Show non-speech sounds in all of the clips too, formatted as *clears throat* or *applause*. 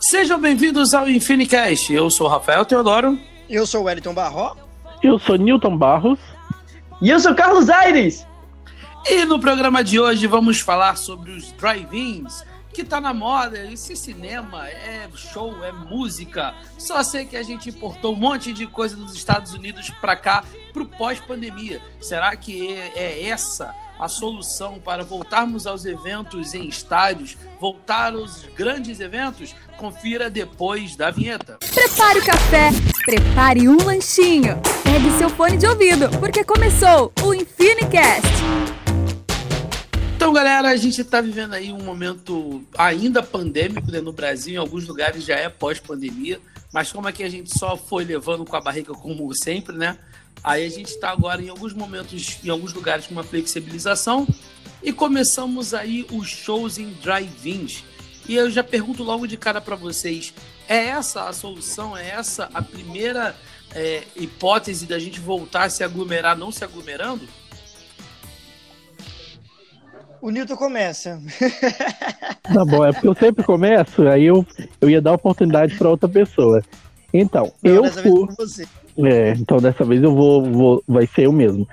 Sejam bem-vindos ao Infinicast. Eu sou o Rafael Teodoro. Eu sou o Wellington Barró. Eu sou Newton Barros. E eu sou Carlos Aires. E no programa de hoje vamos falar sobre os drive-ins, que tá na moda. Esse cinema é show, é música. Só sei que a gente importou um monte de coisa dos Estados Unidos para cá pro pós-pandemia. Será que é essa a solução para voltarmos aos eventos em estádios, voltar aos grandes eventos? Confira depois da vinheta. Prepare o café, prepare um lanchinho, pegue seu fone de ouvido, porque começou o Infinicast. Então, galera, a gente está vivendo aí um momento ainda pandêmico né? no Brasil, em alguns lugares já é pós-pandemia, mas como aqui a gente só foi levando com a barriga como sempre, né? Aí a gente está agora em alguns momentos, em alguns lugares com uma flexibilização e começamos aí os shows em drive-ins. E eu já pergunto logo de cara para vocês: é essa a solução? É essa a primeira é, hipótese da gente voltar a se aglomerar, não se aglomerando? O Newton começa. *laughs* Tá bom, é porque eu sempre começo, aí eu, eu ia dar oportunidade para outra pessoa. Então, não, eu fui. É, então dessa vez eu vou, vou, vai ser eu mesmo.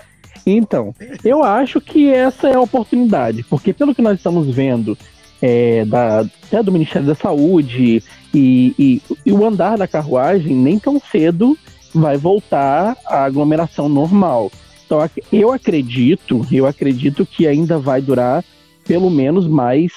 Então, eu acho que essa é a oportunidade, porque pelo que nós estamos vendo é, da, até do Ministério da Saúde e, e, e, o andar da carruagem, nem tão cedo vai voltar à aglomeração normal. Então, eu acredito, eu acredito que ainda vai durar pelo menos mais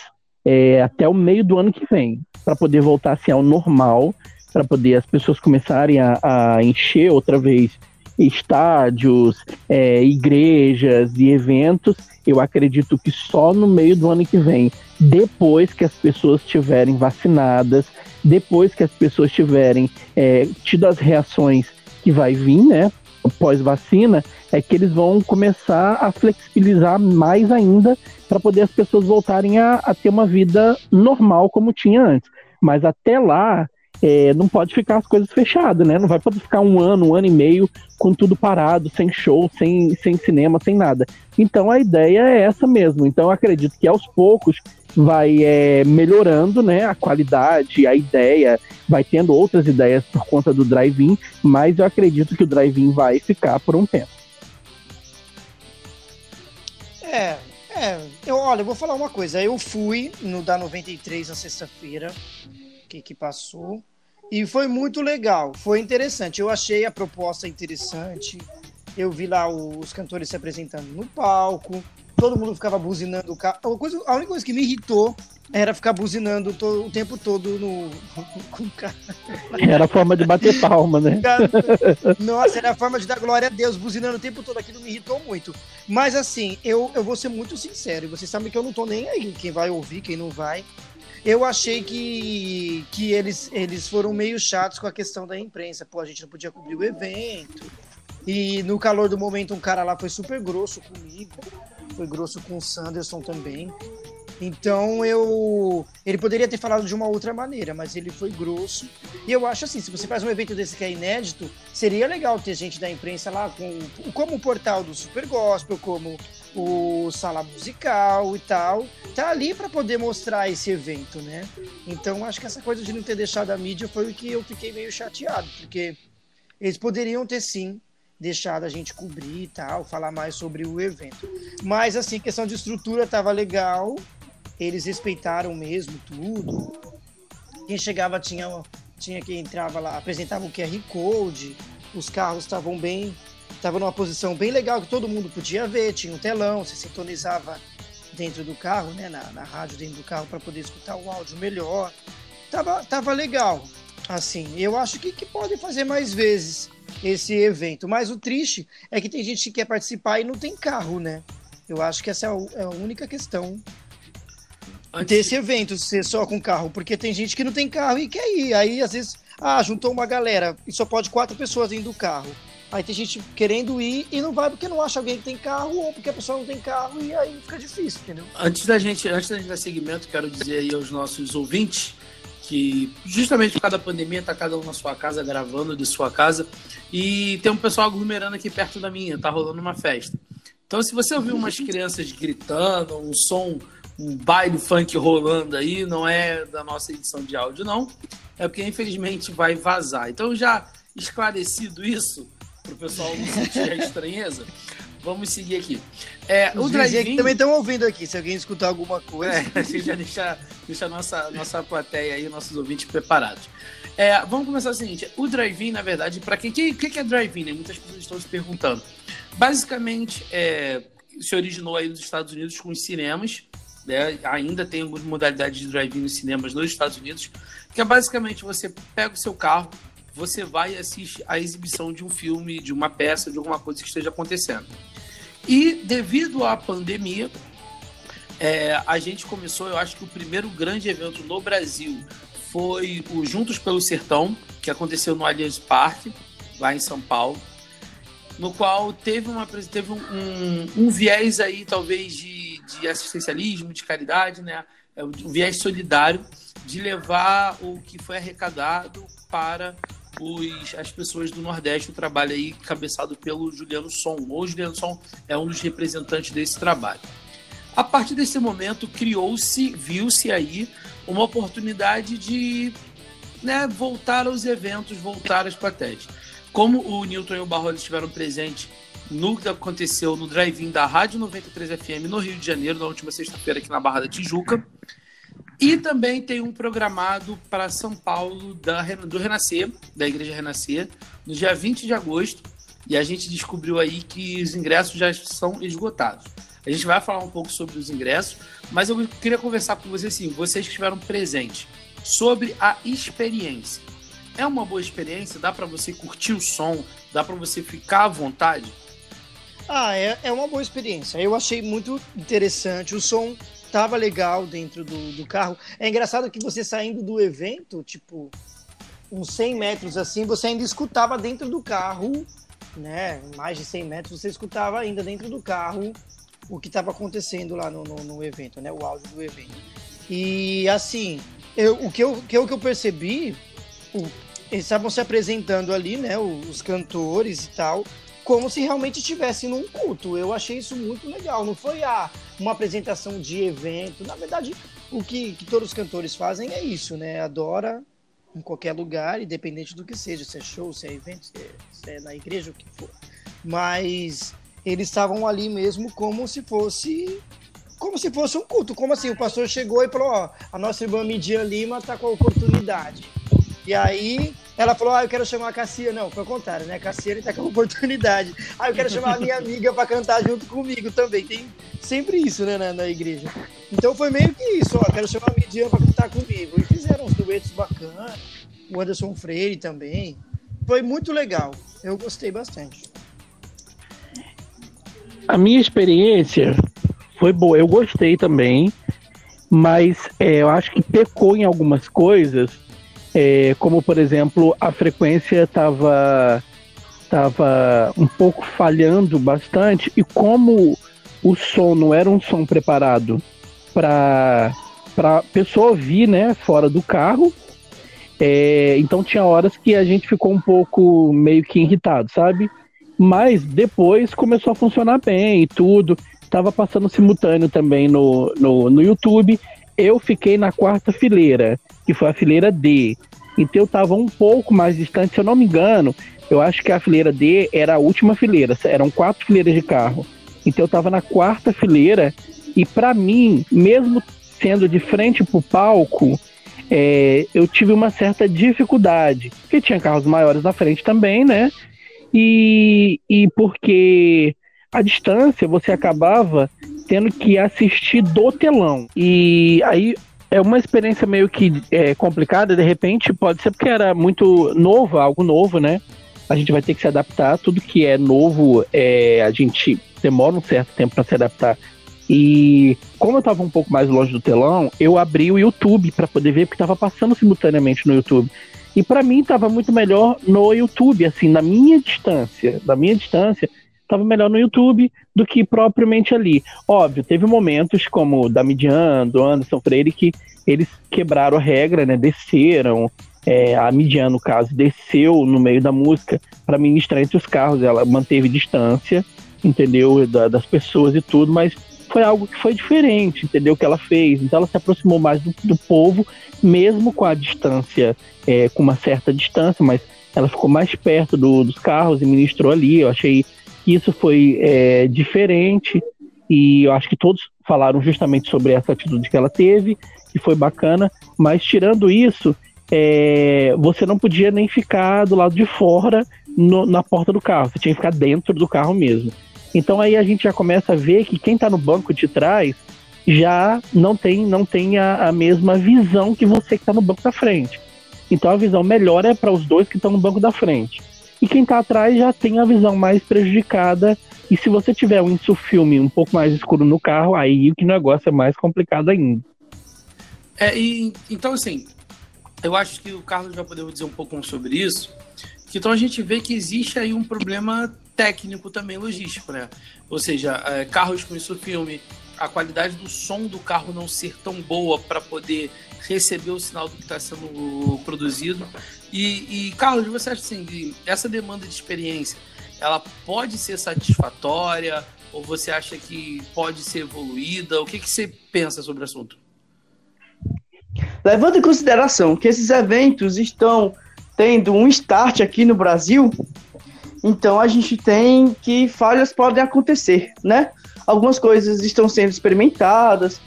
é, até o meio do ano que vem, para poder voltar assim, ao normal para poder as pessoas começarem a, a encher outra vez estádios, é, igrejas e eventos, eu acredito que só no meio do ano que vem, depois que as pessoas estiverem vacinadas, depois que as pessoas tiverem é, tido as reações que vai vir, né, pós-vacina, é que eles vão começar a flexibilizar mais ainda para poder as pessoas voltarem a, a ter uma vida normal como tinha antes. Mas até lá, é, não pode ficar as coisas fechadas, né? Não vai poder ficar um ano, um ano e meio com tudo parado, sem show, sem, sem cinema, sem nada. Então a ideia é essa mesmo. Então acredito que aos poucos vai é, melhorando né, a qualidade, a ideia, vai tendo outras ideias por conta do drive-in, mas eu acredito que o drive-in vai ficar por um tempo. É, é, eu, olha, eu vou falar uma coisa. Eu fui no da 93 na sexta-feira, que, que passou. E foi muito legal, foi interessante. Eu achei a proposta interessante. Eu vi lá os cantores se apresentando no palco, todo mundo ficava buzinando o carro. A, coisa, a única coisa que me irritou era ficar buzinando todo, o tempo todo no, *laughs* com o carro. Era a forma de bater palma, né? Nossa, era a forma de dar glória a Deus, buzinando o tempo todo. Aquilo me irritou muito. Mas assim, eu, eu vou ser muito sincero. Vocês sabem que eu não tô nem aí. Quem vai ouvir, quem não vai. Eu achei que, que eles, eles foram meio chatos com a questão da imprensa. Pô, a gente não podia cobrir o evento. E no calor do momento, um cara lá foi super grosso comigo. Foi grosso com o Sanderson também. Então eu. Ele poderia ter falado de uma outra maneira, mas ele foi grosso. E eu acho assim: se você faz um evento desse que é inédito, seria legal ter gente da imprensa lá, com, como o portal do Super Gospel, como o sala musical e tal, tá ali para poder mostrar esse evento, né? Então acho que essa coisa de não ter deixado a mídia foi o que eu fiquei meio chateado, porque eles poderiam ter sim deixado a gente cobrir e tal, falar mais sobre o evento. Mas assim, questão de estrutura tava legal, eles respeitaram mesmo tudo. Quem chegava tinha tinha que entrava lá, apresentava o QR Code, os carros estavam bem estava numa posição bem legal que todo mundo podia ver, tinha um telão, você sintonizava dentro do carro, né, na, na rádio dentro do carro para poder escutar o áudio melhor. Tava, tava legal. Assim, eu acho que, que podem fazer mais vezes esse evento. Mas o triste é que tem gente que quer participar e não tem carro, né? Eu acho que essa é a, é a única questão Antes... desse evento, ser só com carro. Porque tem gente que não tem carro e quer ir. Aí, às vezes, ah, juntou uma galera e só pode quatro pessoas dentro do carro. Aí tem gente querendo ir e não vai porque não acha alguém que tem carro ou porque a pessoa não tem carro e aí fica difícil, entendeu? Antes da gente, antes da gente dar segmento, quero dizer aí aos nossos ouvintes que justamente por causa da pandemia tá cada um na sua casa gravando de sua casa e tem um pessoal aglomerando aqui perto da minha, tá rolando uma festa. Então se você ouvir umas *laughs* crianças gritando, um som um baile funk rolando aí, não é da nossa edição de áudio, não. É porque, infelizmente, vai vazar. Então, já esclarecido isso, para o pessoal não sentir a estranheza, vamos seguir aqui. É, Os o drive também estão ouvindo aqui, se alguém escutar alguma coisa. É, a gente já deixa, deixa a nossa, nossa plateia aí, nossos ouvintes preparados. É, vamos começar o seguinte: o drive-in, na verdade, para quem. O que, que, é drive-in? Né? Muitas pessoas estão se perguntando. Basicamente, é, se originou aí nos Estados Unidos com os cinemas. Né? Ainda tem algumas modalidades de drive-in nos cinemas nos Estados Unidos, que é basicamente você pega o seu carro, você vai e assiste a exibição de um filme, de uma peça, de alguma coisa que esteja acontecendo. E devido à pandemia, é, a gente começou, eu acho que o primeiro grande evento no Brasil foi o Juntos pelo Sertão, que aconteceu no Allianz Parque, lá em São Paulo, no qual teve, uma, teve um, um, um viés aí, talvez, de, de assistencialismo, de caridade, né? É um viés solidário de levar o que foi arrecadado para os, as pessoas do Nordeste, o trabalho aí cabeçado pelo Juliano Som. O Juliano Som é um dos representantes desse trabalho. A partir desse momento, criou-se, viu-se aí uma oportunidade de né, voltar aos eventos, voltar às plateias. Como o Newton e o Barro estiveram presentes no que aconteceu no drive-in da Rádio 93 FM no Rio de Janeiro, na última sexta-feira, aqui na Barra da Tijuca. E também tem um programado para São Paulo da, do Renascer, da Igreja Renascer, no dia 20 de agosto. E a gente descobriu aí que os ingressos já são esgotados. A gente vai falar um pouco sobre os ingressos, mas eu queria conversar com vocês, assim, vocês que estiveram presentes, sobre a experiência. É uma boa experiência? Dá para você curtir o som? Dá para você ficar à vontade? Ah, é, é uma boa experiência. Eu achei muito interessante. O som tava legal dentro do, do carro. É engraçado que você saindo do evento, tipo, uns 100 metros assim, você ainda escutava dentro do carro, né? Mais de 100 metros, você escutava ainda dentro do carro o que estava acontecendo lá no, no, no, evento, né? O áudio do evento. E assim, eu, o que eu, que eu, que eu percebi, o, eles estavam se apresentando ali, né? Os cantores e tal, como se realmente estivesse num culto. Eu achei isso muito legal. Não foi ah, uma apresentação de evento. Na verdade, o que, que todos os cantores fazem é isso, né? Adora em qualquer lugar, independente do que seja, se é show, se é evento, se é, se é na igreja, o que for. Mas eles estavam ali mesmo como se fosse como se fosse um culto. Como assim? O pastor chegou e falou: Ó, a nossa irmã Midian Lima tá com a oportunidade. E aí ela falou: Ah, eu quero chamar a Cassia. Não, foi o contrário, né? A Cassia tá com oportunidade. Ah, eu quero chamar a minha amiga para cantar junto comigo também. Tem sempre isso, né, na, na igreja. Então foi meio que isso: Ó, quero chamar a Midian para cantar comigo. E fizeram uns duetos bacanas. O Anderson Freire também. Foi muito legal. Eu gostei bastante. A minha experiência foi boa, eu gostei também, mas é, eu acho que pecou em algumas coisas, é, como por exemplo a frequência estava tava um pouco falhando bastante e como o som não era um som preparado para para pessoa ouvir, né, fora do carro. É, então tinha horas que a gente ficou um pouco meio que irritado, sabe? Mas depois começou a funcionar bem e tudo. Tava passando simultâneo também no, no, no YouTube. Eu fiquei na quarta fileira, que foi a fileira D. Então eu tava um pouco mais distante, se eu não me engano, eu acho que a fileira D era a última fileira, eram quatro fileiras de carro. Então eu tava na quarta fileira e para mim, mesmo sendo de frente pro palco, é, eu tive uma certa dificuldade, porque tinha carros maiores na frente também, né? e, e porque a distância você acabava tendo que assistir do telão. E aí é uma experiência meio que é, complicada, de repente pode ser porque era muito novo, algo novo, né? A gente vai ter que se adaptar, tudo que é novo, é, a gente demora um certo tempo para se adaptar. E como eu estava um pouco mais longe do telão, eu abri o YouTube para poder ver, porque estava passando simultaneamente no YouTube. E para mim estava muito melhor no YouTube, assim, na minha distância, na minha distância, estava melhor no YouTube do que propriamente ali. Óbvio, teve momentos como o da Midian, do Anderson Freire, que eles quebraram a regra, né? Desceram. É, a Midian, no caso, desceu no meio da música para ministrar entre os carros. Ela manteve distância, entendeu? Da, das pessoas e tudo, mas foi algo que foi diferente, entendeu? Que ela fez. Então ela se aproximou mais do, do povo, mesmo com a distância, é, com uma certa distância, mas ela ficou mais perto do, dos carros e ministrou ali. Eu achei que isso foi é, diferente e eu acho que todos falaram justamente sobre essa atitude que ela teve, que foi bacana. Mas tirando isso, é, você não podia nem ficar do lado de fora no, na porta do carro, você tinha que ficar dentro do carro mesmo. Então aí a gente já começa a ver que quem está no banco de trás já não tem, não tem a, a mesma visão que você que está no banco da frente. Então a visão melhor é para os dois que estão no banco da frente. E quem está atrás já tem a visão mais prejudicada. E se você tiver um insufilme um pouco mais escuro no carro, aí o que negócio é mais complicado ainda. É, e, então, assim, eu acho que o Carlos vai poder dizer um pouco sobre isso. Então a gente vê que existe aí um problema técnico também logístico, né? Ou seja, é, carros com isso filme, a qualidade do som do carro não ser tão boa para poder receber o sinal do que está sendo produzido. E, e, Carlos, você acha assim, essa demanda de experiência, ela pode ser satisfatória ou você acha que pode ser evoluída? O que, que você pensa sobre o assunto? Levando em consideração que esses eventos estão tendo um start aqui no Brasil, então a gente tem que falhas podem acontecer, né? Algumas coisas estão sendo experimentadas.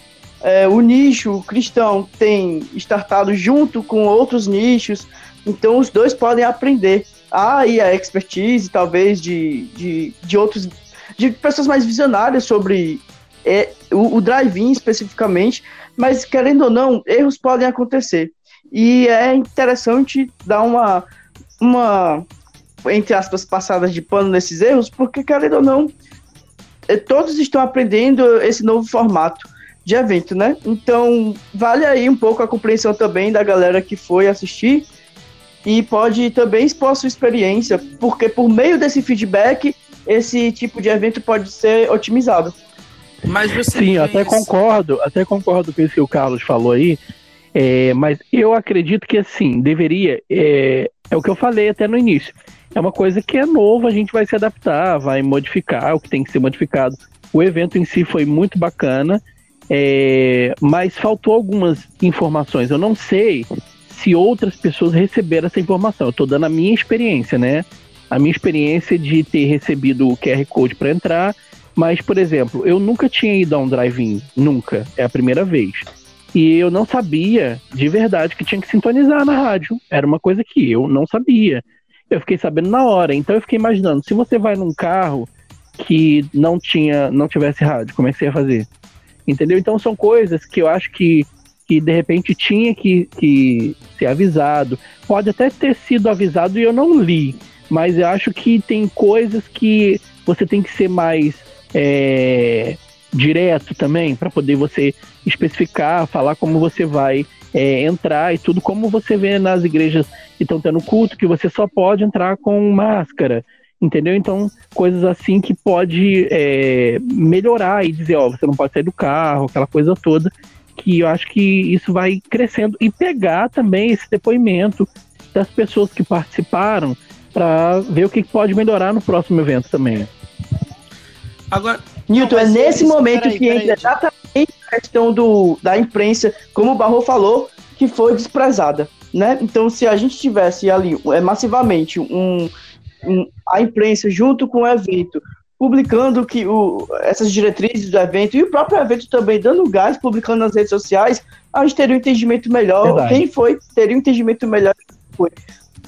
É, o nicho cristão tem startado junto com outros nichos, então os dois podem aprender. Há aí a expertise, talvez, de, de, de outros, de pessoas mais visionárias sobre é, o, o drive-in especificamente, mas querendo ou não, erros podem acontecer. E é interessante dar uma, uma entre aspas, passadas de pano nesses erros, porque querendo ou não, é, todos estão aprendendo esse novo formato de evento, né? Então, vale aí um pouco a compreensão também da galera que foi assistir e pode também expor a sua experiência, porque por meio desse feedback, esse tipo de evento pode ser otimizado. Mas você Sim, até concordo, até concordo com isso que o Carlos falou aí, é, mas eu acredito que assim, deveria, é, é o que eu falei até no início, é uma coisa que é novo, a gente vai se adaptar, vai modificar o que tem que ser modificado. O evento em si foi muito bacana, é, mas faltou algumas informações. Eu não sei se outras pessoas receberam essa informação. Eu estou dando a minha experiência, né? A minha experiência de ter recebido o QR Code para entrar, mas, por exemplo, eu nunca tinha ido a um drive-in, nunca, é a primeira vez. E eu não sabia de verdade que tinha que sintonizar na rádio. Era uma coisa que eu não sabia. Eu fiquei sabendo na hora. Então eu fiquei imaginando, se você vai num carro que não tinha, não tivesse rádio, como é que você ia fazer? Entendeu? Então são coisas que eu acho que, que de repente tinha que, que ser avisado. Pode até ter sido avisado e eu não li, mas eu acho que tem coisas que você tem que ser mais é, direto também para poder você especificar, falar como você vai é, entrar e tudo, como você vê nas igrejas que estão tendo culto, que você só pode entrar com máscara, entendeu? Então, coisas assim que pode é, melhorar e dizer, ó, você não pode sair do carro, aquela coisa toda, que eu acho que isso vai crescendo e pegar também esse depoimento das pessoas que participaram para ver o que pode melhorar no próximo evento também. Agora, Newton, é nesse momento que entra exatamente a questão do, da imprensa, como o Barro falou, que foi desprezada né? Então, se a gente tivesse ali é, massivamente um, a imprensa junto com o evento publicando que o, essas diretrizes do evento e o próprio evento também dando gás, publicando nas redes sociais, a gente teria um entendimento melhor. Verdade. Quem foi teria um entendimento melhor. Foi.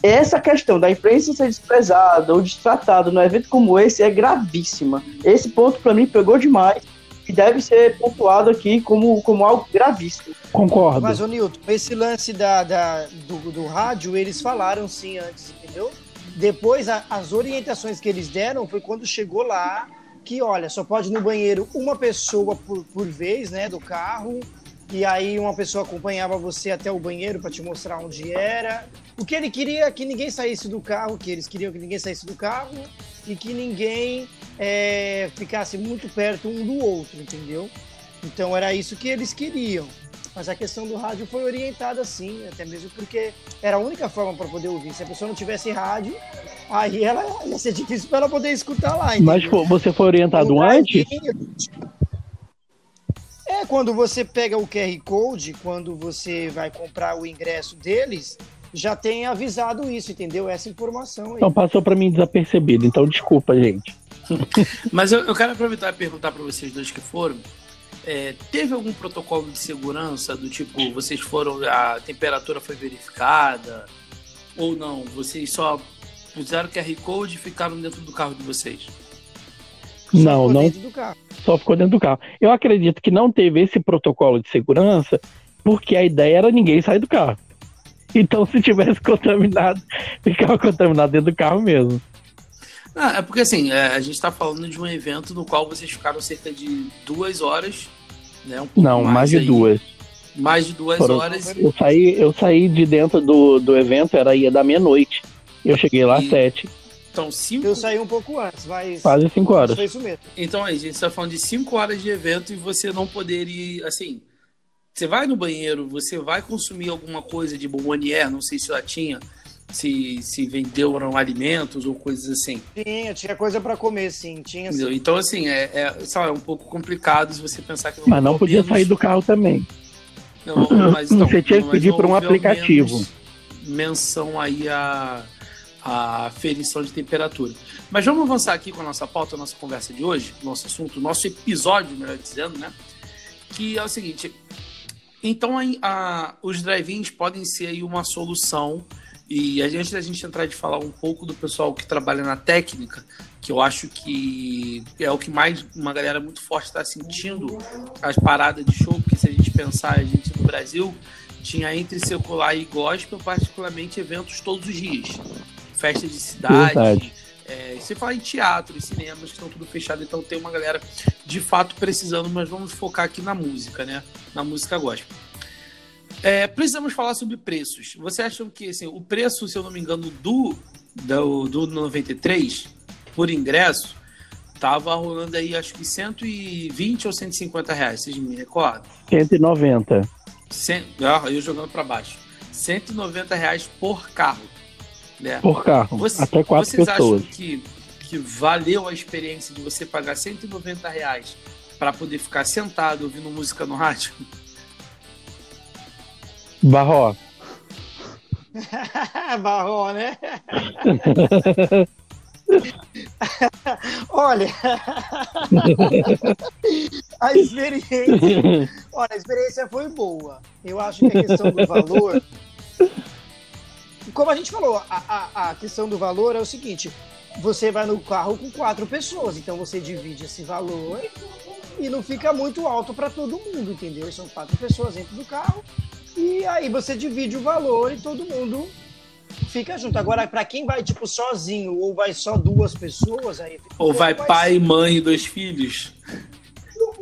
Essa questão da imprensa ser desprezada ou destratada no evento como esse é gravíssima. Esse ponto para mim pegou demais que deve ser pontuado aqui como, como algo gravíssimo. Concordo. Mas, ô Nilton, esse lance da, da do, do rádio, eles falaram sim antes, entendeu? Depois, a, as orientações que eles deram foi quando chegou lá, que olha, só pode ir no banheiro uma pessoa por, por vez, né, do carro, e aí uma pessoa acompanhava você até o banheiro para te mostrar onde era. O que ele queria é que ninguém saísse do carro, que eles queriam que ninguém saísse do carro e que ninguém é, ficasse muito perto um do outro, entendeu? Então era isso que eles queriam. Mas a questão do rádio foi orientada assim, até mesmo porque era a única forma para poder ouvir. Se a pessoa não tivesse rádio, aí ela ia ser difícil para ela poder escutar lá. Entendeu? Mas você foi orientado antes? É, quando você pega o QR Code, quando você vai comprar o ingresso deles, já tem avisado isso, entendeu? Essa informação aí. Então passou para mim desapercebido, então desculpa, gente. *laughs* Mas eu, eu, quero aproveitar e perguntar para vocês dois que foram. É, teve algum protocolo de segurança do tipo, vocês foram, a temperatura foi verificada? Ou não? Vocês só puseram QR Code e ficaram dentro do carro de vocês? Não, não. Só ficou dentro do carro. Eu acredito que não teve esse protocolo de segurança porque a ideia era ninguém sair do carro. Então, se tivesse *laughs* contaminado, ficava contaminado dentro do carro mesmo. Ah, é porque assim, é, a gente está falando de um evento no qual vocês ficaram cerca de duas horas, né? Um Não, mais, mais de aí, duas. Mais de duas Foram, horas. Eu saí, eu saí de dentro do, do evento, era ia da meia-noite. Eu cheguei lá às sete. Então, cinco... Eu saí um pouco antes, mas. Quase cinco horas. Foi isso mesmo. Então, aí, a gente está falando de cinco horas de evento e você não poder ir, assim. Você vai no banheiro, você vai consumir alguma coisa de bombonier, não sei se lá tinha, se, se venderam alimentos ou coisas assim. Tinha, tinha coisa para comer, sim. Tinha, sim. Então, assim, é, é, sabe, é um pouco complicado se você pensar que... Não mas não podia menos... sair do carro também. Não, mas, *coughs* então, você tinha que pedir por um aplicativo. Menção aí a a ferição de temperatura. Mas vamos avançar aqui com a nossa pauta, a nossa conversa de hoje, nosso assunto, nosso episódio, melhor dizendo, né? Que é o seguinte. Então, a, a, os drive-ins podem ser aí uma solução. E antes da gente entrar de falar um pouco do pessoal que trabalha na técnica, que eu acho que é o que mais uma galera muito forte está sentindo, as paradas de show, porque se a gente pensar, a gente no Brasil tinha entre secular e gospel, particularmente eventos todos os dias festas de cidade. É, você fala em teatro, em cinemas que estão tudo fechado, então tem uma galera de fato precisando, mas vamos focar aqui na música, né? Na música gospel. É, precisamos falar sobre preços. Você acha que assim, o preço, se eu não me engano, do, do, do 93 por ingresso tava rolando aí acho que 120 ou 150 reais, vocês me recordam? 190. Cent... Ah, eu jogando para baixo. 190 reais por carro. Né? Por carro, você, até quatro vocês pessoas. Acham que, que valeu a experiência de você pagar 190 reais para poder ficar sentado ouvindo música no rádio? Barró. *laughs* Barró, né? *laughs* Olha, a experiência, olha, a experiência foi boa. Eu acho que a questão do valor como a gente falou, a, a, a, questão do valor é o seguinte: você vai no carro com quatro pessoas, então você divide esse valor e não fica muito alto para todo mundo, entendeu? São quatro pessoas dentro do carro e aí você divide o valor e todo mundo fica junto. Agora, para quem vai tipo sozinho ou vai só duas pessoas, aí ou vai pai, mãe e dois filhos.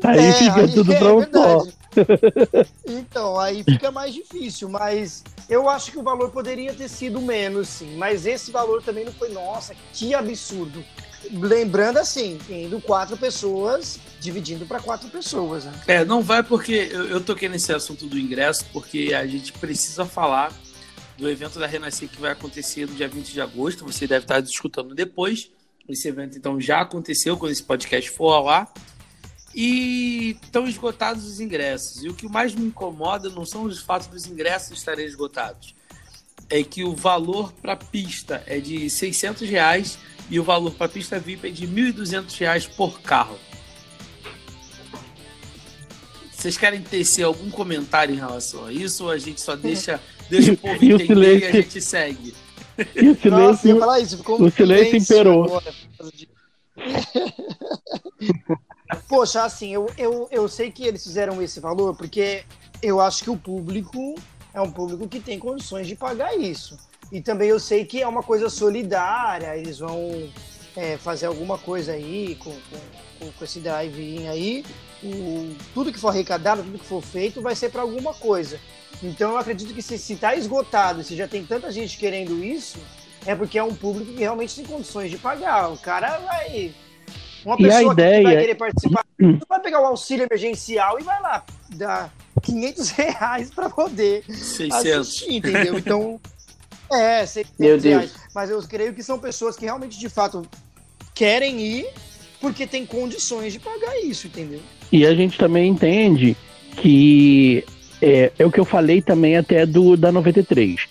Aí é, fica aí tudo é pra um só. *laughs* Então, aí fica mais difícil, mas eu acho que o valor poderia ter sido menos, sim. Mas esse valor também não foi, nossa, que absurdo. Lembrando assim, tendo quatro pessoas, dividindo para quatro pessoas. Né? É, não vai porque eu, eu toquei nesse assunto do ingresso, porque a gente precisa falar do evento da Renascer que vai acontecer no dia 20 de agosto. Você deve estar escutando depois. Esse evento, então, já aconteceu quando esse podcast for lá. E estão esgotados os ingressos. E o que mais me incomoda não são os fatos dos ingressos estarem esgotados. É que o valor para pista é de 600 reais e o valor para pista VIP é de 1.200 reais por carro. Vocês querem tecer algum comentário em relação a isso ou a gente só deixa, *laughs* deixa o povo e entender e a gente segue? E o silêncio, Nossa, isso, o silêncio imperou. Agora, *laughs* Poxa, assim, eu, eu, eu sei que eles fizeram esse valor porque eu acho que o público é um público que tem condições de pagar isso. E também eu sei que é uma coisa solidária, eles vão é, fazer alguma coisa aí com, com, com esse drive-in aí. O, tudo que for arrecadado, tudo que for feito, vai ser para alguma coisa. Então eu acredito que se está esgotado, se já tem tanta gente querendo isso, é porque é um público que realmente tem condições de pagar. O cara vai uma e pessoa ideia... que vai querer participar, hum. vai pegar o auxílio emergencial e vai lá dar 500 *laughs* reais para poder 600. assistir, entendeu? Então, é, 600 Meu Deus. reais. Mas eu creio que são pessoas que realmente, de fato, querem ir porque tem condições de pagar isso, entendeu? E a gente também entende que é, é o que eu falei também até do da 93.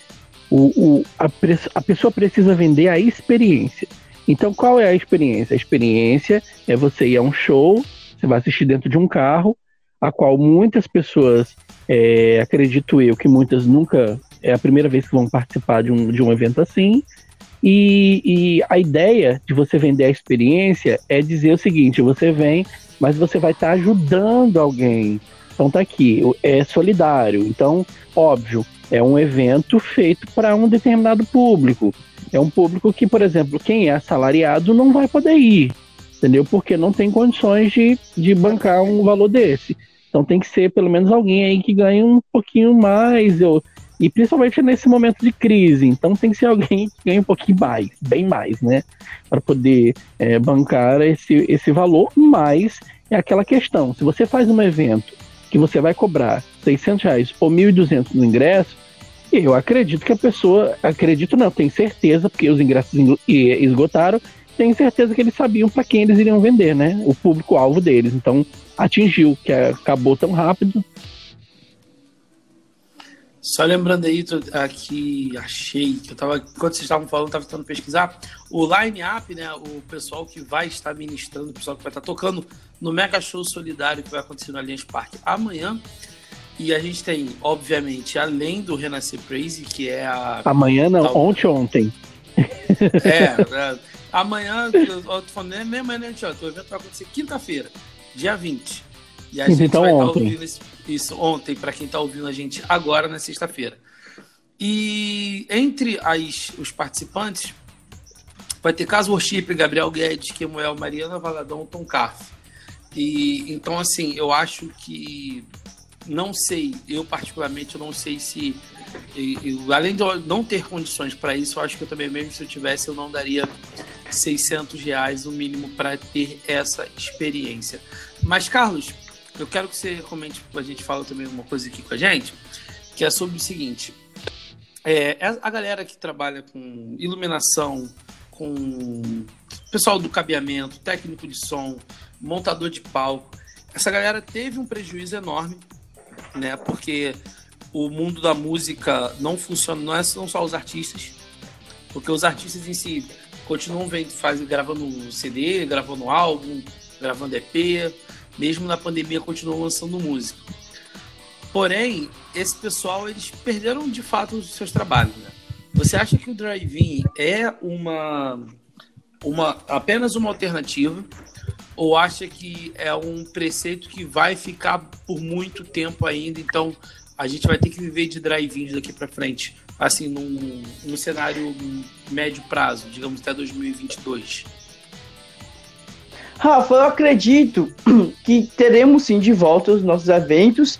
O, o, a, a pessoa precisa vender a experiência. Então, qual é a experiência? A experiência é você ir a um show, você vai assistir dentro de um carro, a qual muitas pessoas, é, acredito eu, que muitas nunca é a primeira vez que vão participar de um, de um evento assim. E, e a ideia de você vender a experiência é dizer o seguinte: você vem, mas você vai estar tá ajudando alguém. Então tá aqui, é solidário. Então, óbvio, é um evento feito para um determinado público. É um público que, por exemplo, quem é assalariado não vai poder ir, entendeu? Porque não tem condições de, de bancar um valor desse. Então tem que ser pelo menos alguém aí que ganhe um pouquinho mais, ou, e principalmente nesse momento de crise. Então tem que ser alguém que ganhe um pouquinho mais, bem mais, né? Para poder é, bancar esse, esse valor, mas é aquela questão: se você faz um evento que você vai cobrar 600 reais ou 1.200 no ingresso, eu acredito que a pessoa, acredito não, tenho certeza, porque os ingressos esgotaram, tenho certeza que eles sabiam para quem eles iriam vender, né? O público-alvo deles. Então, atingiu, que acabou tão rápido. Só lembrando aí, aqui achei que eu tava, enquanto vocês estavam falando, estava tentando pesquisar. O line-up, né? O pessoal que vai estar ministrando, o pessoal que vai estar tocando no Mega Show Solidário que vai acontecer no Allianz Parque amanhã. E a gente tem, obviamente, além do Renascer Crazy, que é a. Amanhã não, ontem ontem. É, *laughs* é amanhã, eu tô falando, é mesmo, né, O evento vai acontecer quinta-feira, dia 20. E a gente então, vai estar tá ouvindo esse, isso ontem, para quem está ouvindo a gente agora na sexta-feira. E entre as, os participantes, vai ter Caso Worship, Gabriel Guedes, Kemuel, Mariana Valadão, Tom Carf. E então, assim, eu acho que não sei, eu particularmente não sei se eu, além de não ter condições para isso, eu acho que eu também mesmo se eu tivesse eu não daria 600 reais o mínimo para ter essa experiência. Mas Carlos, eu quero que você comente, a gente fala também uma coisa aqui com a gente, que é sobre o seguinte: é, é a galera que trabalha com iluminação, com pessoal do cabeamento, técnico de som, montador de palco, essa galera teve um prejuízo enorme né? Porque o mundo da música não funciona, não é são só os artistas, porque os artistas em si continuam vendo, faz, gravando CD, gravando álbum, gravando EP, mesmo na pandemia continuam lançando música. Porém, esse pessoal eles perderam de fato os seus trabalhos. Né? Você acha que o drive-in é uma, uma apenas uma alternativa ou acha que é um preceito que vai ficar por muito tempo ainda, então a gente vai ter que viver de drive-ins daqui para frente, assim, num, num cenário médio prazo, digamos até 2022? Rafa, eu acredito *clears throat* que teremos sim de volta os nossos eventos.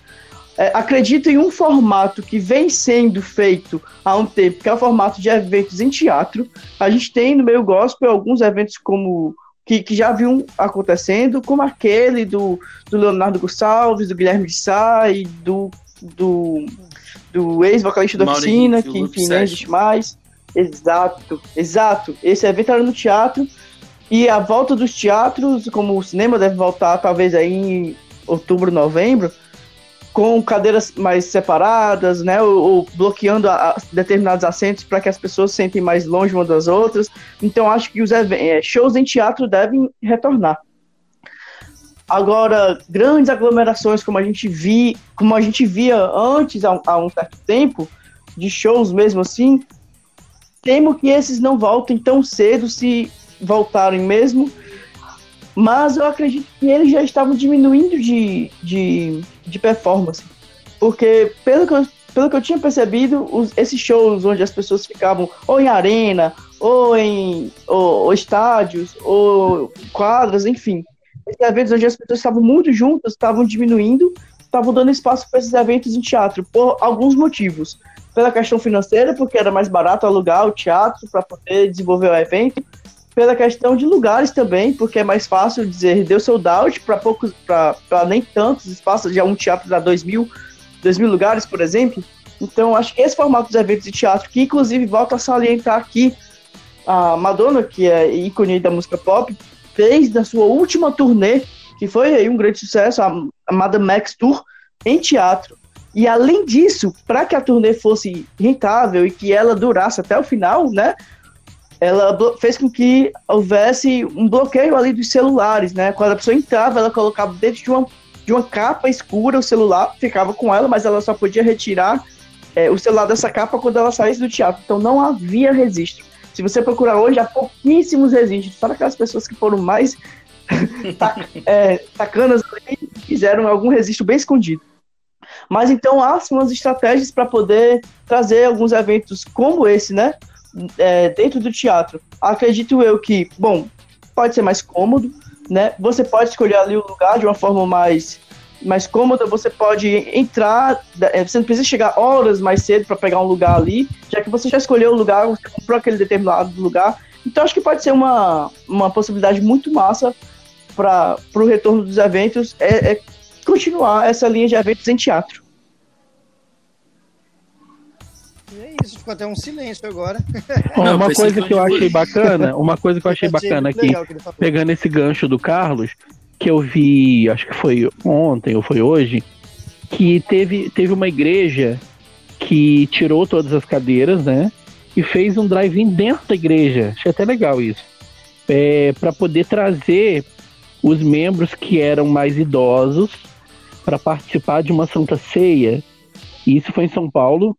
É, acredito em um formato que vem sendo feito há um tempo, que é o formato de eventos em teatro. A gente tem no meio gospel alguns eventos como que, que já viu acontecendo, como aquele do, do Leonardo Gonçalves, do Guilherme de Sá e do, do, do ex-vocalista da oficina, que enfim não existe mais. Exato, exato. Esse evento era no teatro e a volta dos teatros, como o cinema deve voltar talvez aí em outubro, novembro, com cadeiras mais separadas, né, ou, ou bloqueando a, a determinados assentos para que as pessoas se sentem mais longe umas das outras. Então acho que os é, shows em teatro devem retornar. Agora, grandes aglomerações como a gente vi, como a gente via antes há, há um certo tempo, de shows mesmo assim, temo que esses não voltem tão cedo se voltarem mesmo mas eu acredito que eles já estavam diminuindo de, de, de performance. Porque, pelo que eu, pelo que eu tinha percebido, os, esses shows onde as pessoas ficavam ou em arena, ou em ou, ou estádios, ou quadras, enfim. Esses eventos onde as pessoas estavam muito juntas, estavam diminuindo, estavam dando espaço para esses eventos em teatro, por alguns motivos. Pela questão financeira, porque era mais barato alugar o teatro para poder desenvolver o evento, pela questão de lugares também, porque é mais fácil dizer deu sold out para poucos, para nem tantos espaços, já um teatro dá dois mil, dois mil lugares, por exemplo. Então, acho que esse formato dos eventos de teatro, que inclusive volta a salientar aqui, a Madonna, que é ícone da música pop, fez na sua última turnê, que foi aí um grande sucesso, a Madame Max Tour, em teatro. E além disso, para que a turnê fosse rentável e que ela durasse até o final, né? Ela fez com que houvesse um bloqueio ali dos celulares, né? Quando a pessoa entrava, ela colocava dentro de uma, de uma capa escura o celular, ficava com ela, mas ela só podia retirar é, o celular dessa capa quando ela saísse do teatro. Então não havia registro. Se você procurar hoje, há pouquíssimos registros. Para aquelas pessoas que foram mais *laughs* é, tacanas ali, fizeram algum registro bem escondido. Mas então há umas estratégias para poder trazer alguns eventos como esse, né? É, dentro do teatro. Acredito eu que, bom, pode ser mais cômodo, né? Você pode escolher ali o lugar de uma forma mais mais cômoda, você pode entrar, é, você não precisa chegar horas mais cedo para pegar um lugar ali, já que você já escolheu o lugar, você comprou aquele determinado lugar. Então acho que pode ser uma, uma possibilidade muito massa para o retorno dos eventos, é, é continuar essa linha de eventos em teatro. Isso, ficou até um silêncio agora. *laughs* Não, uma coisa que eu achei bacana, uma coisa que eu *laughs* achei bacana aqui, pegando esse gancho do Carlos, que eu vi, acho que foi ontem ou foi hoje, que teve, teve uma igreja que tirou todas as cadeiras, né? E fez um drive-in dentro da igreja. Achei até legal isso. É, para poder trazer os membros que eram mais idosos para participar de uma Santa Ceia. E isso foi em São Paulo.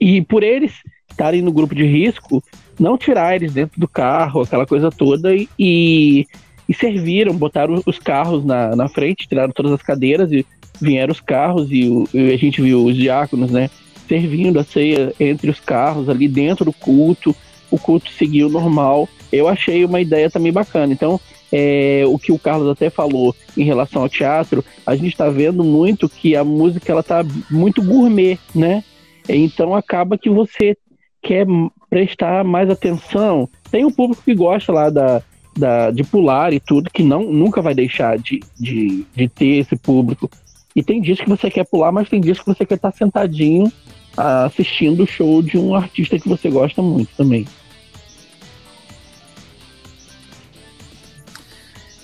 E por eles estarem no grupo de risco, não tirar eles dentro do carro, aquela coisa toda, e, e serviram, botaram os carros na, na frente, tiraram todas as cadeiras e vieram os carros e, o, e a gente viu os diáconos, né, servindo a ceia entre os carros ali dentro do culto, o culto seguiu normal. Eu achei uma ideia também bacana. Então, é, o que o Carlos até falou em relação ao teatro, a gente está vendo muito que a música ela tá muito gourmet, né? Então acaba que você quer prestar mais atenção. Tem um público que gosta lá da, da, de pular e tudo, que não nunca vai deixar de, de, de ter esse público. E tem dias que você quer pular, mas tem dias que você quer estar sentadinho assistindo o show de um artista que você gosta muito também.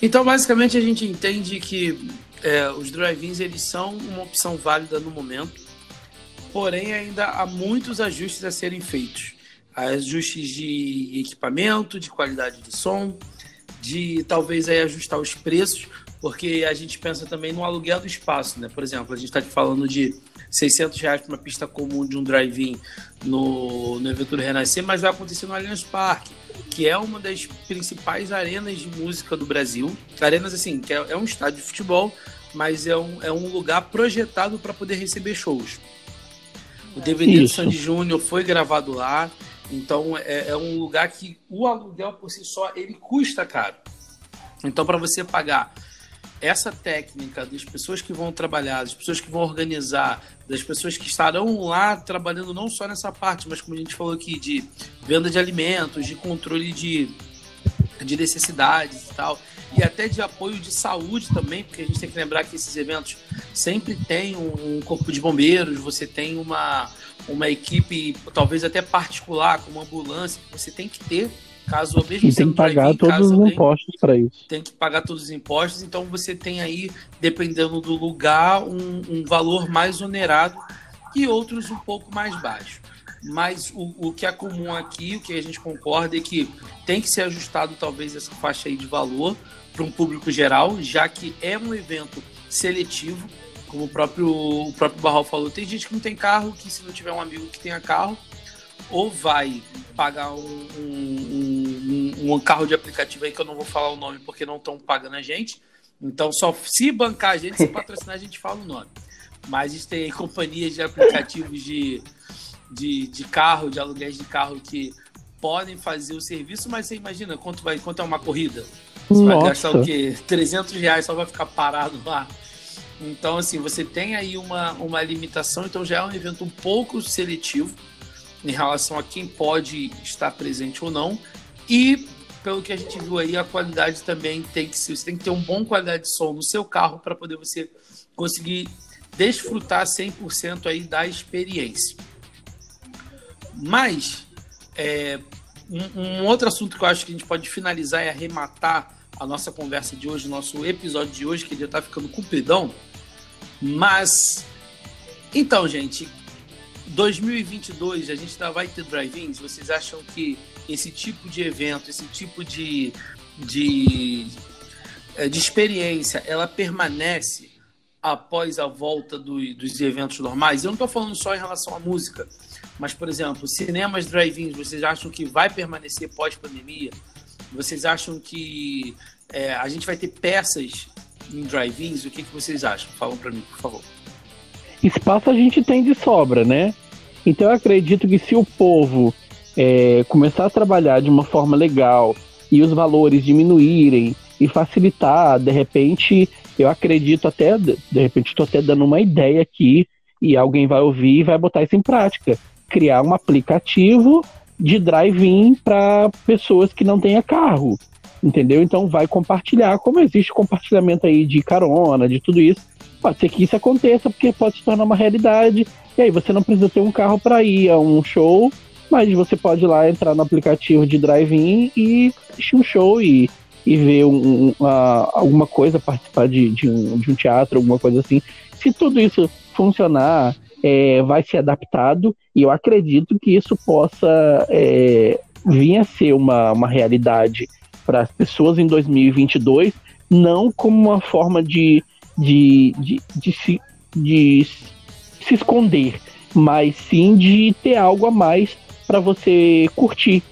Então, basicamente, a gente entende que é, os drive-ins eles são uma opção válida no momento, porém ainda há muitos ajustes a serem feitos. Ajustes de equipamento, de qualidade de som, de talvez aí ajustar os preços, porque a gente pensa também no aluguel do espaço, né? Por exemplo, a gente está falando de 600 reais para uma pista comum de um drive-in no, no do Renascer, mas vai acontecer no Allianz Parque, que é uma das principais arenas de música do Brasil. Arenas, assim, que é, é um estádio de futebol, mas é um, é um lugar projetado para poder receber shows. O DVD Isso. do Sandy Júnior foi gravado lá, então é, é um lugar que o aluguel por si só ele custa caro. Então, para você pagar essa técnica das pessoas que vão trabalhar, das pessoas que vão organizar, das pessoas que estarão lá trabalhando não só nessa parte, mas como a gente falou aqui, de venda de alimentos, de controle de, de necessidades e tal, e até de apoio de saúde também, porque a gente tem que lembrar que esses eventos sempre tem um, um corpo de bombeiros, você tem uma, uma equipe, talvez até particular, como ambulância, que você tem que ter Caso mesmo e tem que pagar todos os impostos para isso. Tem que pagar todos os impostos, então você tem aí, dependendo do lugar, um, um valor mais onerado e outros um pouco mais baixo. Mas o, o que é comum aqui, o que a gente concorda é que tem que ser ajustado talvez essa faixa aí de valor para um público geral, já que é um evento seletivo, como o próprio, o próprio Barral falou. Tem gente que não tem carro, que se não tiver um amigo que tenha carro, ou vai pagar um, um, um, um, carro de aplicativo aí que eu não vou falar o nome porque não estão pagando a gente. Então, só se bancar a gente, se patrocinar, a gente fala o nome. Mas a gente tem *laughs* companhias de aplicativos de, de, de carro, de aluguéis de carro que podem fazer o serviço, mas você imagina quanto, vai, quanto é uma corrida? Você Nossa. vai gastar o quê? 300 reais só vai ficar parado lá. Então, assim, você tem aí uma, uma limitação, então já é um evento um pouco seletivo em relação a quem pode estar presente ou não. E pelo que a gente viu aí, a qualidade também tem que ser. Você tem que ter uma boa qualidade de som no seu carro para poder você conseguir desfrutar 100% aí da experiência. Mas é, um, um, outro assunto que eu acho que a gente pode finalizar e arrematar a nossa conversa de hoje, nosso episódio de hoje, que já está ficando cumpridão. Mas, então, gente, 2022 a gente ainda vai ter drive-ins? Vocês acham que esse tipo de evento, esse tipo de, de, é, de experiência, ela permanece após a volta do, dos eventos normais? Eu não estou falando só em relação à música, mas, por exemplo, cinemas drive-ins, vocês acham que vai permanecer pós-pandemia? Vocês acham que é, a gente vai ter peças em drive-ins? O que, que vocês acham? Falam para mim, por favor. Espaço a gente tem de sobra, né? Então eu acredito que se o povo é, começar a trabalhar de uma forma legal e os valores diminuírem e facilitar, de repente, eu acredito até, de repente estou até dando uma ideia aqui e alguém vai ouvir e vai botar isso em prática. Criar um aplicativo de drive-in para pessoas que não tenham carro, entendeu? Então vai compartilhar, como existe compartilhamento aí de carona, de tudo isso. Pode ser que isso aconteça, porque pode se tornar uma realidade. E aí você não precisa ter um carro para ir a um show, mas você pode ir lá entrar no aplicativo de drive-in e assistir um show e, e ver um, uma, alguma coisa, participar de, de, um, de um teatro, alguma coisa assim. Se tudo isso funcionar, é, vai ser adaptado e eu acredito que isso possa é, vir a ser uma, uma realidade para as pessoas em 2022, não como uma forma de, de, de, de, se, de se esconder, mas sim de ter algo a mais para você curtir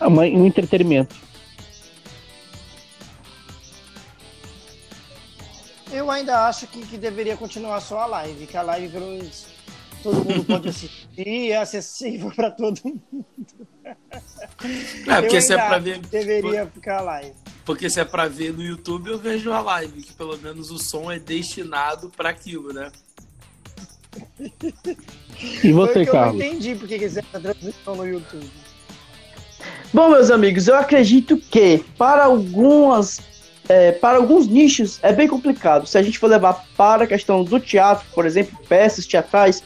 um entretenimento. Eu ainda acho que, que deveria continuar só a live, que a live todo mundo pode assistir, é acessível para todo mundo. É, porque se é para ver. Deveria ficar a live. Porque se é para ver no YouTube, eu vejo a live, que pelo menos o som é destinado para aquilo, né? E você, Carlos? Eu não entendi porque quiser a transmissão no YouTube. Bom, meus amigos, eu acredito que para algumas é, para alguns nichos é bem complicado. Se a gente for levar para a questão do teatro, por exemplo, peças teatrais,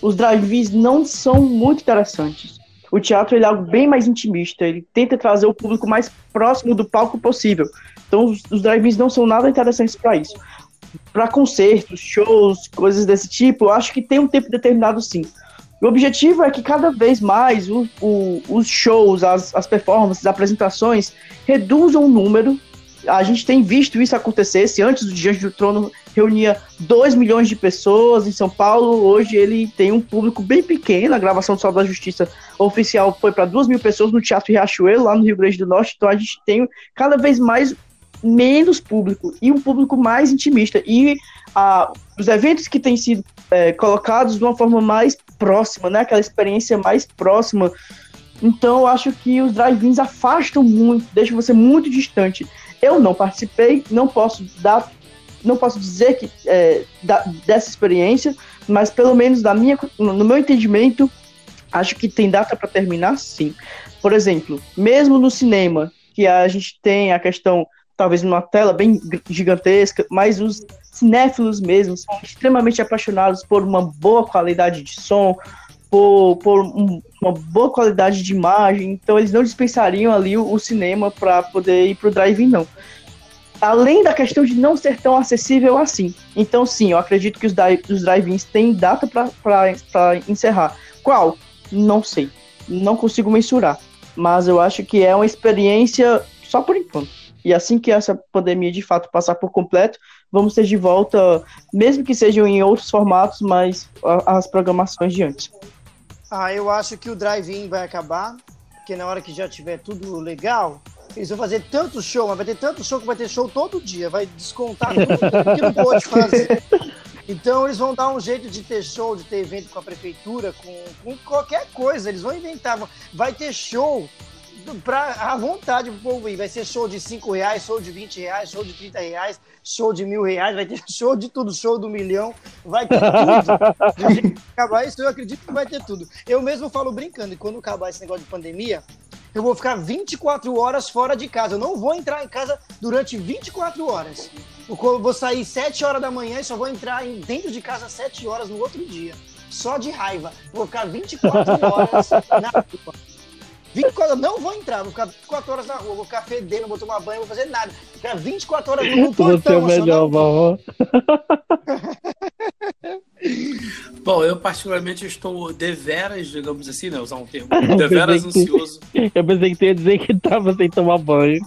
os drive-ins não são muito interessantes. O teatro é algo bem mais intimista, ele tenta trazer o público mais próximo do palco possível. Então os, os drive-ins não são nada interessantes para isso. Para concertos, shows, coisas desse tipo, eu acho que tem um tempo determinado sim. O objetivo é que cada vez mais o, o, os shows, as, as performances, as apresentações reduzam o número a gente tem visto isso acontecer. Se antes do Diante do Trono reunia 2 milhões de pessoas em São Paulo, hoje ele tem um público bem pequeno. A gravação do Sol da Justiça oficial foi para 2 mil pessoas no Teatro Riachuelo, lá no Rio Grande do Norte. Então a gente tem cada vez mais menos público e um público mais intimista. E a, os eventos que têm sido é, colocados de uma forma mais próxima, né? Aquela experiência mais próxima. Então eu acho que os drive-ins afastam muito, deixam você muito distante. Eu não participei, não posso dar, não posso dizer que é, da, dessa experiência, mas pelo menos da minha, no meu entendimento, acho que tem data para terminar, sim. Por exemplo, mesmo no cinema, que a gente tem a questão talvez numa tela bem gigantesca, mas os cinéfilos mesmo são extremamente apaixonados por uma boa qualidade de som, por, por um, uma boa qualidade de imagem, então eles não dispensariam ali o, o cinema para poder ir para o drive-in, não. Além da questão de não ser tão acessível assim. Então, sim, eu acredito que os, os drive-ins têm data para encerrar. Qual? Não sei. Não consigo mensurar. Mas eu acho que é uma experiência só por enquanto. E assim que essa pandemia de fato passar por completo, vamos ter de volta, mesmo que sejam em outros formatos, mas as programações de antes. Ah, eu acho que o drive-in vai acabar, porque na hora que já tiver tudo legal, eles vão fazer tanto show, mas vai ter tanto show que vai ter show todo dia, vai descontar tudo que não pode fazer. Então eles vão dar um jeito de ter show, de ter evento com a prefeitura, com, com qualquer coisa, eles vão inventar. Vai ter show pra, à vontade pro povo ir. Vai ser show de 5 reais, show de 20 reais, show de 30 reais, show de mil reais, vai ter *laughs* show de tudo, show do milhão, vai ter tudo. acabar isso, eu acredito que vai ter tudo. Eu mesmo falo brincando, e quando acabar esse negócio de pandemia, eu vou ficar 24 horas fora de casa. Eu não vou entrar em casa durante 24 horas. Eu vou sair 7 horas da manhã e só vou entrar dentro de casa 7 horas no outro dia. Só de raiva. Vou ficar 24 horas na rua. 24 horas, não vou entrar, vou ficar 24 horas na rua, vou ficar fedendo, vou tomar banho, vou fazer nada. Ficar 24 horas no *laughs* portão. Você é o melhor, vovó. *laughs* Bom, eu particularmente estou deveras, digamos assim, né? Usar um termo, *laughs* deveras ansioso. Eu pensei que tu ia dizer que estava sem tomar banho.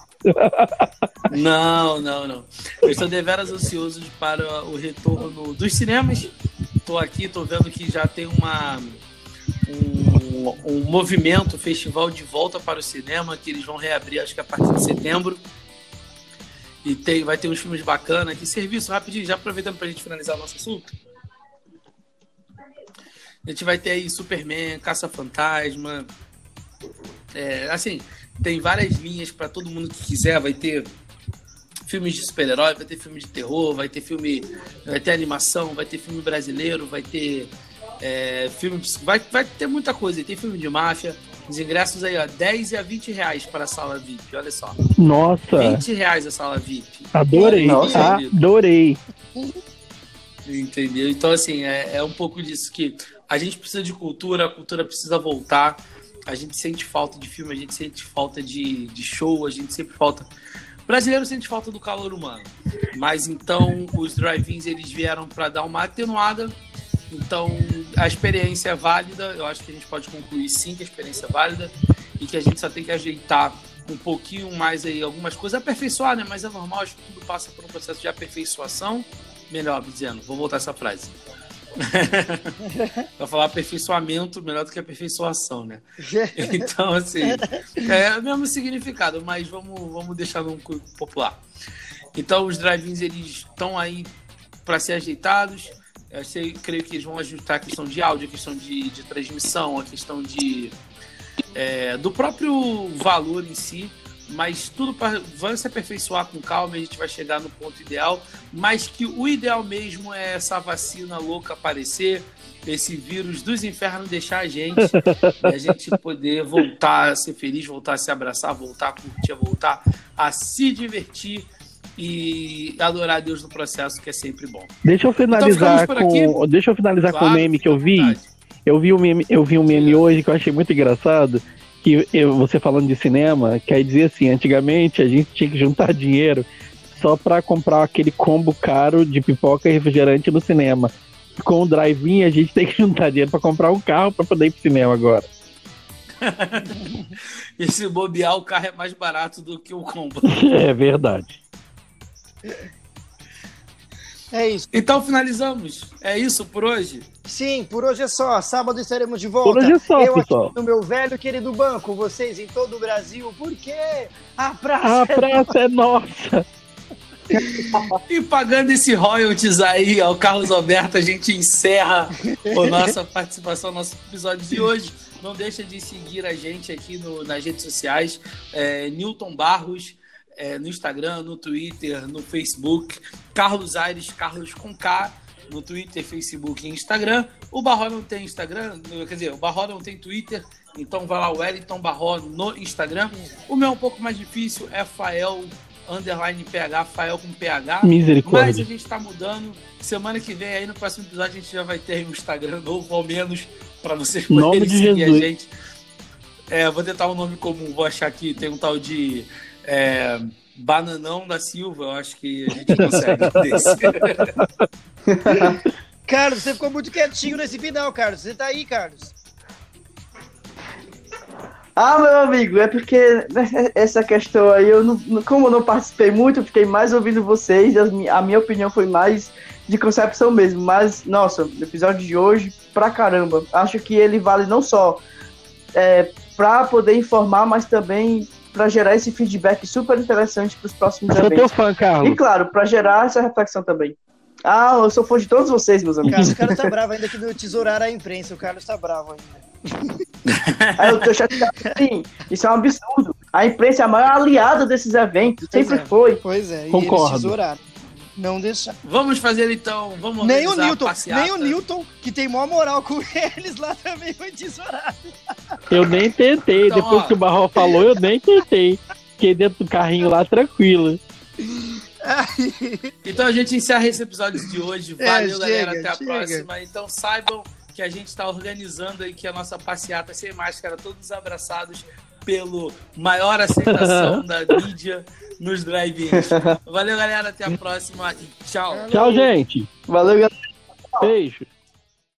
Não, não, não. Eu estou deveras ansioso para o retorno dos cinemas. Estou aqui, estou vendo que já tem uma um, um movimento, um festival de volta para o cinema, que eles vão reabrir acho que a partir de setembro. E tem, vai ter uns filmes bacanas aqui. Serviço, rapidinho, já aproveitando para a gente finalizar o nosso assunto. A gente vai ter aí Superman, Caça-Fantasma. É, assim, tem várias linhas para todo mundo que quiser. Vai ter filmes de super-herói, vai ter filme de terror, vai ter filme. Vai ter animação, vai ter filme brasileiro, vai ter é, filme. Vai, vai ter muita coisa. Tem filme de máfia. Os ingressos aí, ó, 10 a 20 reais para a sala VIP, olha só. Nossa! 20 reais a sala VIP. Adorei, Nossa. adorei. Entendeu? Então, assim, é, é um pouco disso que a gente precisa de cultura, a cultura precisa voltar. A gente sente falta de filme, a gente sente falta de, de show, a gente sempre falta. O brasileiro sente falta do calor humano. Mas então os drive-ins eles vieram para dar uma atenuada. Então a experiência é válida. Eu acho que a gente pode concluir sim que a experiência é válida e que a gente só tem que ajeitar um pouquinho mais aí algumas coisas, aperfeiçoar, né? Mas é normal, acho que tudo passa por um processo de aperfeiçoação. Melhor dizendo, vou voltar essa frase. *laughs* pra falar aperfeiçoamento melhor do que aperfeiçoação, né? *laughs* Então, assim, é o mesmo significado, mas vamos, vamos deixar no popular. Então, os drive-ins eles estão aí para ser ajeitados. Eu sei, creio que eles vão ajustar a questão de áudio, a questão de, de transmissão, a questão de é, do próprio valor em si mas tudo pra, vai se aperfeiçoar com calma, a gente vai chegar no ponto ideal, mas que o ideal mesmo é essa vacina louca aparecer, esse vírus dos infernos deixar a gente, e a gente poder voltar a ser feliz, voltar a se abraçar, voltar a curtir, voltar a se divertir e adorar a Deus no processo, que é sempre bom. Deixa eu finalizar então, com, deixa eu finalizar claro, com o meme que eu vi. Eu vi um meme, eu vi um meme hoje que eu achei muito engraçado que eu, você falando de cinema, quer dizer assim, antigamente a gente tinha que juntar *laughs* dinheiro só para comprar aquele combo caro de pipoca e refrigerante no cinema. Com o drive-in a gente tem que juntar dinheiro para comprar um carro para poder ir pro cinema agora. *laughs* e se bobear, o carro é mais barato do que o combo. *laughs* É verdade. É isso. Então finalizamos. É isso por hoje? Sim, por hoje é só. Sábado estaremos de volta. Por hoje é só, Eu pessoal. aqui no meu velho querido banco, vocês em todo o Brasil, porque a praça, a praça é nossa. e pagando esse royalties aí ao Carlos Alberto, a gente encerra a nossa participação, nosso episódio de hoje. Não deixa de seguir a gente aqui no, nas redes sociais, é, Newton Barros, é, no Instagram, no Twitter, no Facebook. Carlos Aires, Carlos com K, no Twitter, Facebook e Instagram. O Barró não tem Instagram, quer dizer, o Barró não tem Twitter, então vai lá, o Wellington Barró no Instagram. O meu é um pouco mais difícil, é Fael underline PH, Fael com PH. Misericórdia. Mas a gente está mudando. Semana que vem, aí no próximo episódio, a gente já vai ter um Instagram novo, ao menos, para vocês poderem seguir Jesus. a gente. É, vou tentar um nome comum, vou achar que tem um tal de é, Bananão da Silva, eu acho que a gente consegue desse. *laughs* Carlos, você ficou muito quietinho nesse final, Carlos. Você tá aí, Carlos? Ah, meu amigo, é porque essa questão aí, eu não, como eu não participei muito, fiquei mais ouvindo vocês, a minha opinião foi mais de concepção mesmo. Mas, nossa, o episódio de hoje, pra caramba. Acho que ele vale não só é, pra poder informar, mas também para gerar esse feedback super interessante para os próximos eu eventos. Sou teu fã, Carlos. E claro, para gerar essa reflexão também. Ah, eu sou fã de todos vocês, meus amigos. Carlos, o Carlos tá bravo ainda que no tesourar a imprensa. O Carlos tá bravo ainda. *laughs* Aí eu tô chateado. Sim, isso é um absurdo. A imprensa é a maior aliada desses eventos. Pois sempre é. foi. Pois é. Concordo. E eles tesouraram. Não deixar. Vamos fazer então. Vamos nem o Newton, nem o Newton, que tem maior moral com *laughs* eles lá também foi tesourado. Eu nem tentei. Então, Depois ó. que o Barro falou, eu nem tentei. Fiquei dentro do carrinho lá tranquilo. então a gente encerra esse episódio de hoje. É, Valeu, é, galera. Até a chega. próxima. Então saibam que a gente está organizando aqui a nossa passeata sem máscara, todos abraçados pelo maior aceitação *laughs* da mídia nos drive-ins. *laughs* Valeu, galera. Até a próxima tchau. Tchau, gente. Valeu, galera. Beijo.